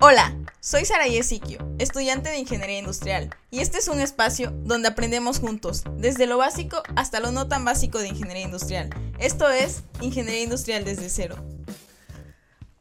Hola, soy Sara Yesiquio, estudiante de Ingeniería Industrial, y este es un espacio donde aprendemos juntos, desde lo básico hasta lo no tan básico de Ingeniería Industrial. Esto es Ingeniería Industrial desde cero.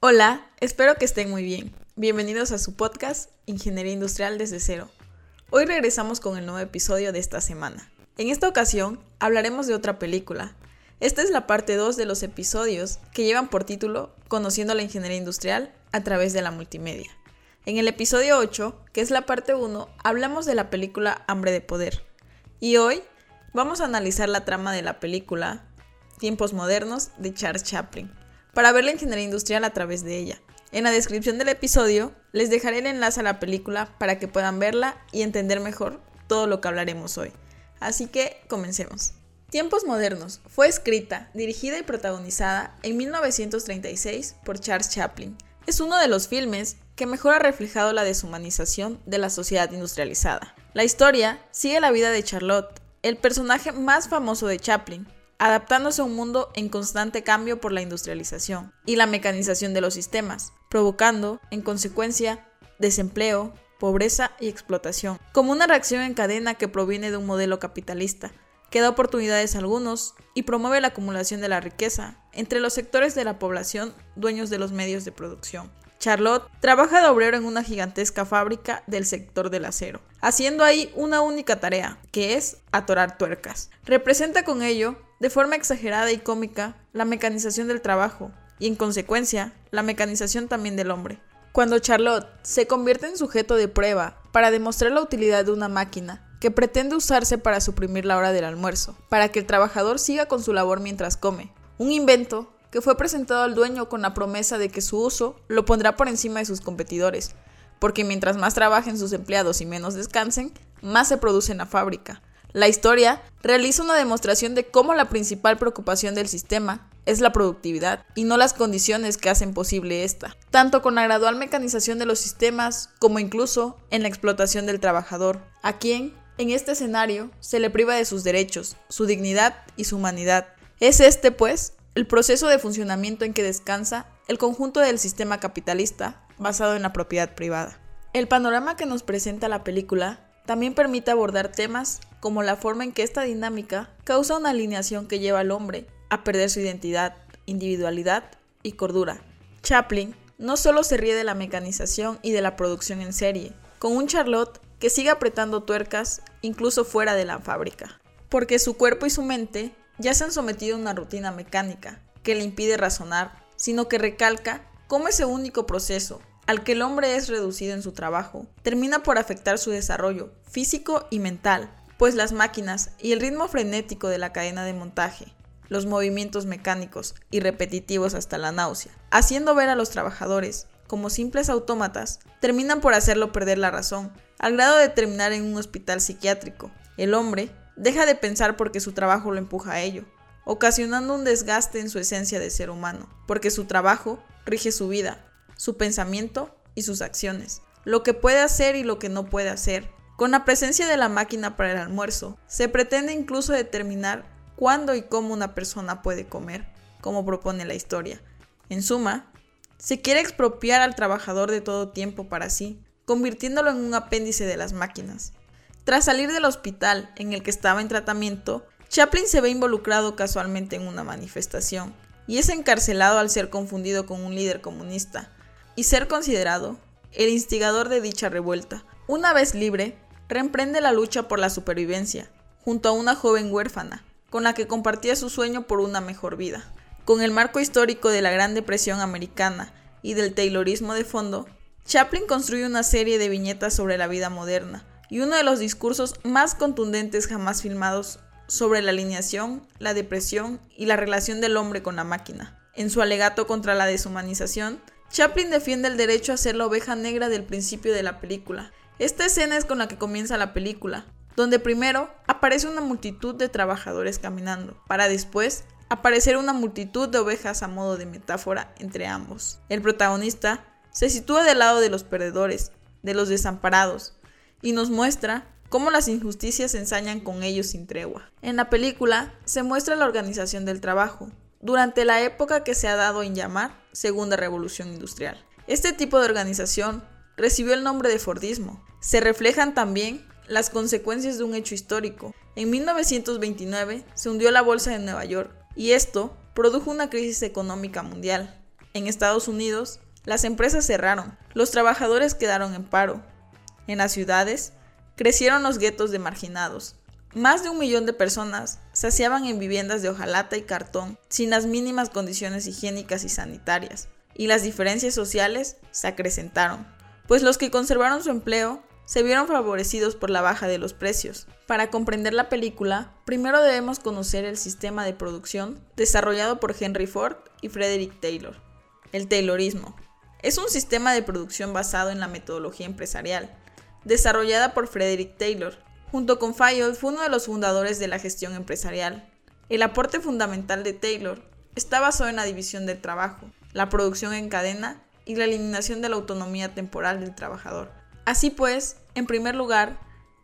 Hola, espero que estén muy bien. Bienvenidos a su podcast Ingeniería Industrial desde cero. Hoy regresamos con el nuevo episodio de esta semana. En esta ocasión hablaremos de otra película. Esta es la parte 2 de los episodios que llevan por título Conociendo la Ingeniería Industrial a través de la multimedia. En el episodio 8, que es la parte 1, hablamos de la película Hambre de Poder. Y hoy vamos a analizar la trama de la película Tiempos Modernos de Charles Chaplin, para ver la ingeniería industrial a través de ella. En la descripción del episodio les dejaré el enlace a la película para que puedan verla y entender mejor todo lo que hablaremos hoy. Así que comencemos. Tiempos Modernos fue escrita, dirigida y protagonizada en 1936 por Charles Chaplin. Es uno de los filmes que mejor ha reflejado la deshumanización de la sociedad industrializada. La historia sigue la vida de Charlotte, el personaje más famoso de Chaplin, adaptándose a un mundo en constante cambio por la industrialización y la mecanización de los sistemas, provocando, en consecuencia, desempleo, pobreza y explotación, como una reacción en cadena que proviene de un modelo capitalista, que da oportunidades a algunos y promueve la acumulación de la riqueza entre los sectores de la población dueños de los medios de producción. Charlotte trabaja de obrero en una gigantesca fábrica del sector del acero, haciendo ahí una única tarea, que es atorar tuercas. Representa con ello, de forma exagerada y cómica, la mecanización del trabajo y, en consecuencia, la mecanización también del hombre. Cuando Charlotte se convierte en sujeto de prueba para demostrar la utilidad de una máquina que pretende usarse para suprimir la hora del almuerzo, para que el trabajador siga con su labor mientras come. Un invento que fue presentado al dueño con la promesa de que su uso lo pondrá por encima de sus competidores, porque mientras más trabajen sus empleados y menos descansen, más se produce en la fábrica. La historia realiza una demostración de cómo la principal preocupación del sistema es la productividad y no las condiciones que hacen posible esta, tanto con la gradual mecanización de los sistemas como incluso en la explotación del trabajador, a quien, en este escenario, se le priva de sus derechos, su dignidad y su humanidad. Es este, pues, el proceso de funcionamiento en que descansa el conjunto del sistema capitalista basado en la propiedad privada. El panorama que nos presenta la película también permite abordar temas como la forma en que esta dinámica causa una alineación que lleva al hombre a perder su identidad, individualidad y cordura. Chaplin no solo se ríe de la mecanización y de la producción en serie, con un Charlotte que sigue apretando tuercas incluso fuera de la fábrica, porque su cuerpo y su mente ya se han sometido a una rutina mecánica que le impide razonar, sino que recalca cómo ese único proceso al que el hombre es reducido en su trabajo termina por afectar su desarrollo físico y mental, pues las máquinas y el ritmo frenético de la cadena de montaje, los movimientos mecánicos y repetitivos hasta la náusea, haciendo ver a los trabajadores como simples autómatas, terminan por hacerlo perder la razón, al grado de terminar en un hospital psiquiátrico. El hombre Deja de pensar porque su trabajo lo empuja a ello, ocasionando un desgaste en su esencia de ser humano, porque su trabajo rige su vida, su pensamiento y sus acciones, lo que puede hacer y lo que no puede hacer. Con la presencia de la máquina para el almuerzo, se pretende incluso determinar cuándo y cómo una persona puede comer, como propone la historia. En suma, se quiere expropiar al trabajador de todo tiempo para sí, convirtiéndolo en un apéndice de las máquinas. Tras salir del hospital en el que estaba en tratamiento, Chaplin se ve involucrado casualmente en una manifestación y es encarcelado al ser confundido con un líder comunista y ser considerado el instigador de dicha revuelta. Una vez libre, reemprende la lucha por la supervivencia, junto a una joven huérfana, con la que compartía su sueño por una mejor vida. Con el marco histórico de la Gran Depresión americana y del Taylorismo de fondo, Chaplin construye una serie de viñetas sobre la vida moderna, y uno de los discursos más contundentes jamás filmados sobre la alineación, la depresión y la relación del hombre con la máquina. En su alegato contra la deshumanización, Chaplin defiende el derecho a ser la oveja negra del principio de la película. Esta escena es con la que comienza la película, donde primero aparece una multitud de trabajadores caminando, para después aparecer una multitud de ovejas a modo de metáfora entre ambos. El protagonista se sitúa del lado de los perdedores, de los desamparados, y nos muestra cómo las injusticias se ensañan con ellos sin tregua. En la película se muestra la organización del trabajo, durante la época que se ha dado en llamar Segunda Revolución Industrial. Este tipo de organización recibió el nombre de Fordismo. Se reflejan también las consecuencias de un hecho histórico. En 1929 se hundió la bolsa de Nueva York y esto produjo una crisis económica mundial. En Estados Unidos, las empresas cerraron, los trabajadores quedaron en paro. En las ciudades, crecieron los guetos de marginados. Más de un millón de personas saciaban en viviendas de hojalata y cartón, sin las mínimas condiciones higiénicas y sanitarias, y las diferencias sociales se acrecentaron, pues los que conservaron su empleo se vieron favorecidos por la baja de los precios. Para comprender la película, primero debemos conocer el sistema de producción desarrollado por Henry Ford y Frederick Taylor. El Taylorismo es un sistema de producción basado en la metodología empresarial, desarrollada por Frederick Taylor. Junto con Fayol fue uno de los fundadores de la gestión empresarial. El aporte fundamental de Taylor está basado en la división del trabajo, la producción en cadena y la eliminación de la autonomía temporal del trabajador. Así pues, en primer lugar,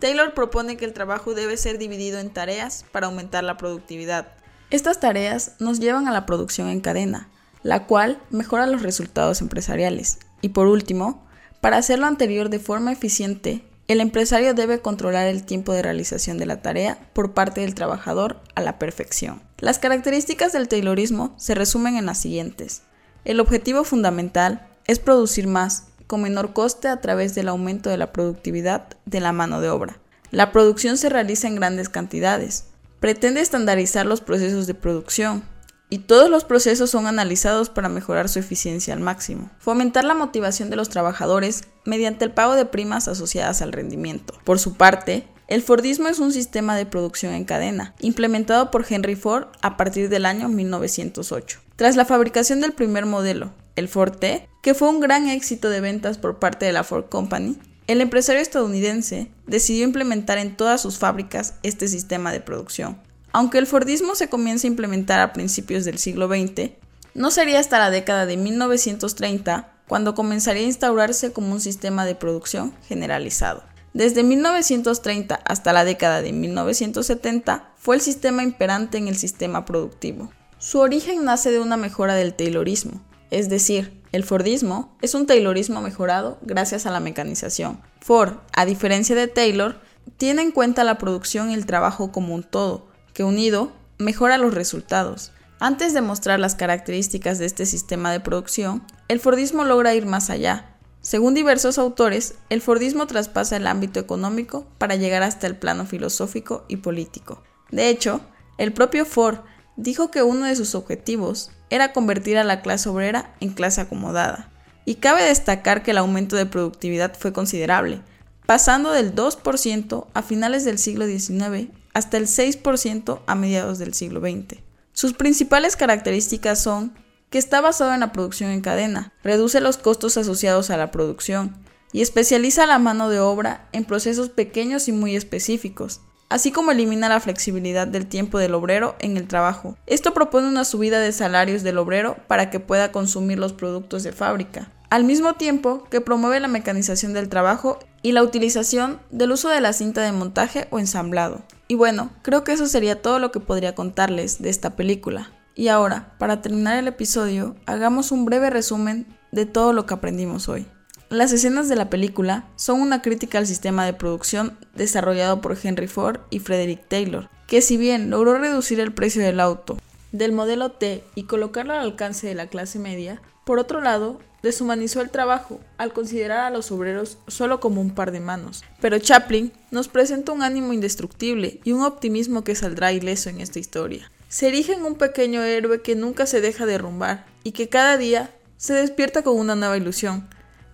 Taylor propone que el trabajo debe ser dividido en tareas para aumentar la productividad. Estas tareas nos llevan a la producción en cadena, la cual mejora los resultados empresariales. Y por último, para hacer lo anterior de forma eficiente, el empresario debe controlar el tiempo de realización de la tarea por parte del trabajador a la perfección. Las características del Taylorismo se resumen en las siguientes. El objetivo fundamental es producir más con menor coste a través del aumento de la productividad de la mano de obra. La producción se realiza en grandes cantidades. Pretende estandarizar los procesos de producción, y todos los procesos son analizados para mejorar su eficiencia al máximo. Fomentar la motivación de los trabajadores mediante el pago de primas asociadas al rendimiento. Por su parte, el Fordismo es un sistema de producción en cadena, implementado por Henry Ford a partir del año 1908. Tras la fabricación del primer modelo, el Ford T, que fue un gran éxito de ventas por parte de la Ford Company, el empresario estadounidense decidió implementar en todas sus fábricas este sistema de producción. Aunque el Fordismo se comienza a implementar a principios del siglo XX, no sería hasta la década de 1930 cuando comenzaría a instaurarse como un sistema de producción generalizado. Desde 1930 hasta la década de 1970 fue el sistema imperante en el sistema productivo. Su origen nace de una mejora del Taylorismo, es decir, el Fordismo es un Taylorismo mejorado gracias a la mecanización. Ford, a diferencia de Taylor, tiene en cuenta la producción y el trabajo como un todo, que unido mejora los resultados. Antes de mostrar las características de este sistema de producción, el Fordismo logra ir más allá. Según diversos autores, el Fordismo traspasa el ámbito económico para llegar hasta el plano filosófico y político. De hecho, el propio Ford dijo que uno de sus objetivos era convertir a la clase obrera en clase acomodada. Y cabe destacar que el aumento de productividad fue considerable, pasando del 2% a finales del siglo XIX hasta el 6% a mediados del siglo XX. Sus principales características son que está basado en la producción en cadena, reduce los costos asociados a la producción y especializa la mano de obra en procesos pequeños y muy específicos, así como elimina la flexibilidad del tiempo del obrero en el trabajo. Esto propone una subida de salarios del obrero para que pueda consumir los productos de fábrica, al mismo tiempo que promueve la mecanización del trabajo y la utilización del uso de la cinta de montaje o ensamblado. Y bueno, creo que eso sería todo lo que podría contarles de esta película. Y ahora, para terminar el episodio, hagamos un breve resumen de todo lo que aprendimos hoy. Las escenas de la película son una crítica al sistema de producción desarrollado por Henry Ford y Frederick Taylor, que si bien logró reducir el precio del auto del modelo T y colocarlo al alcance de la clase media, por otro lado, deshumanizó el trabajo al considerar a los obreros solo como un par de manos. Pero Chaplin nos presenta un ánimo indestructible y un optimismo que saldrá ileso en esta historia. Se erige en un pequeño héroe que nunca se deja derrumbar y que cada día se despierta con una nueva ilusión,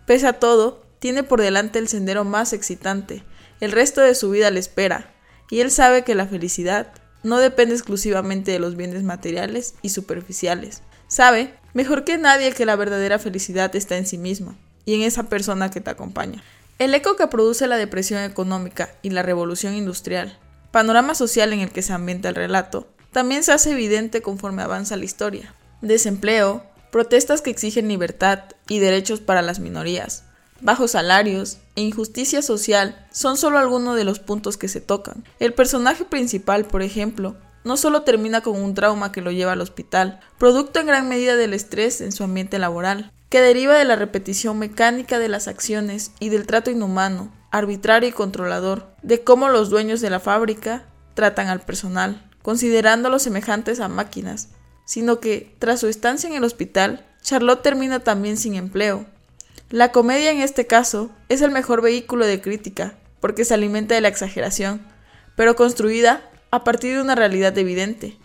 Pese a todo, tiene por delante el sendero más excitante, el resto de su vida le espera, y él sabe que la felicidad no depende exclusivamente de los bienes materiales y superficiales. Sabe, mejor que nadie, que la verdadera felicidad está en sí misma y en esa persona que te acompaña. El eco que produce la depresión económica y la revolución industrial, panorama social en el que se ambienta el relato, también se hace evidente conforme avanza la historia. Desempleo, protestas que exigen libertad y derechos para las minorías, bajos salarios e injusticia social son solo algunos de los puntos que se tocan. El personaje principal, por ejemplo, no solo termina con un trauma que lo lleva al hospital, producto en gran medida del estrés en su ambiente laboral, que deriva de la repetición mecánica de las acciones y del trato inhumano, arbitrario y controlador, de cómo los dueños de la fábrica tratan al personal, considerándolos semejantes a máquinas, sino que, tras su estancia en el hospital, Charlotte termina también sin empleo. La comedia en este caso es el mejor vehículo de crítica, porque se alimenta de la exageración, pero construida a partir de una realidad evidente.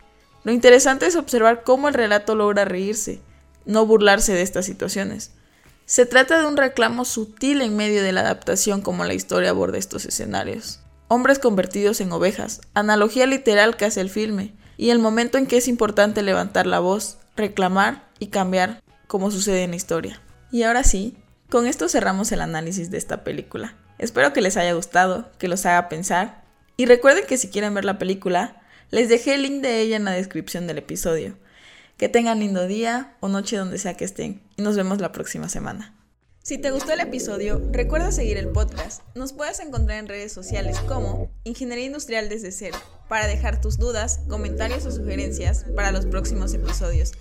Lo interesante es observar cómo el relato logra reírse, no burlarse de estas situaciones. Se trata de un reclamo sutil en medio de la adaptación como la historia aborda estos escenarios. Hombres convertidos en ovejas, analogía literal que hace el filme, y el momento en que es importante levantar la voz, reclamar y cambiar, como sucede en la historia. Y ahora sí, con esto cerramos el análisis de esta película. Espero que les haya gustado, que los haga pensar, y recuerden que si quieren ver la película, les dejé el link de ella en la descripción del episodio. Que tengan lindo día o noche donde sea que estén, y nos vemos la próxima semana. Si te gustó el episodio, recuerda seguir el podcast. Nos puedes encontrar en redes sociales como Ingeniería Industrial desde cero para dejar tus dudas, comentarios o sugerencias para los próximos episodios.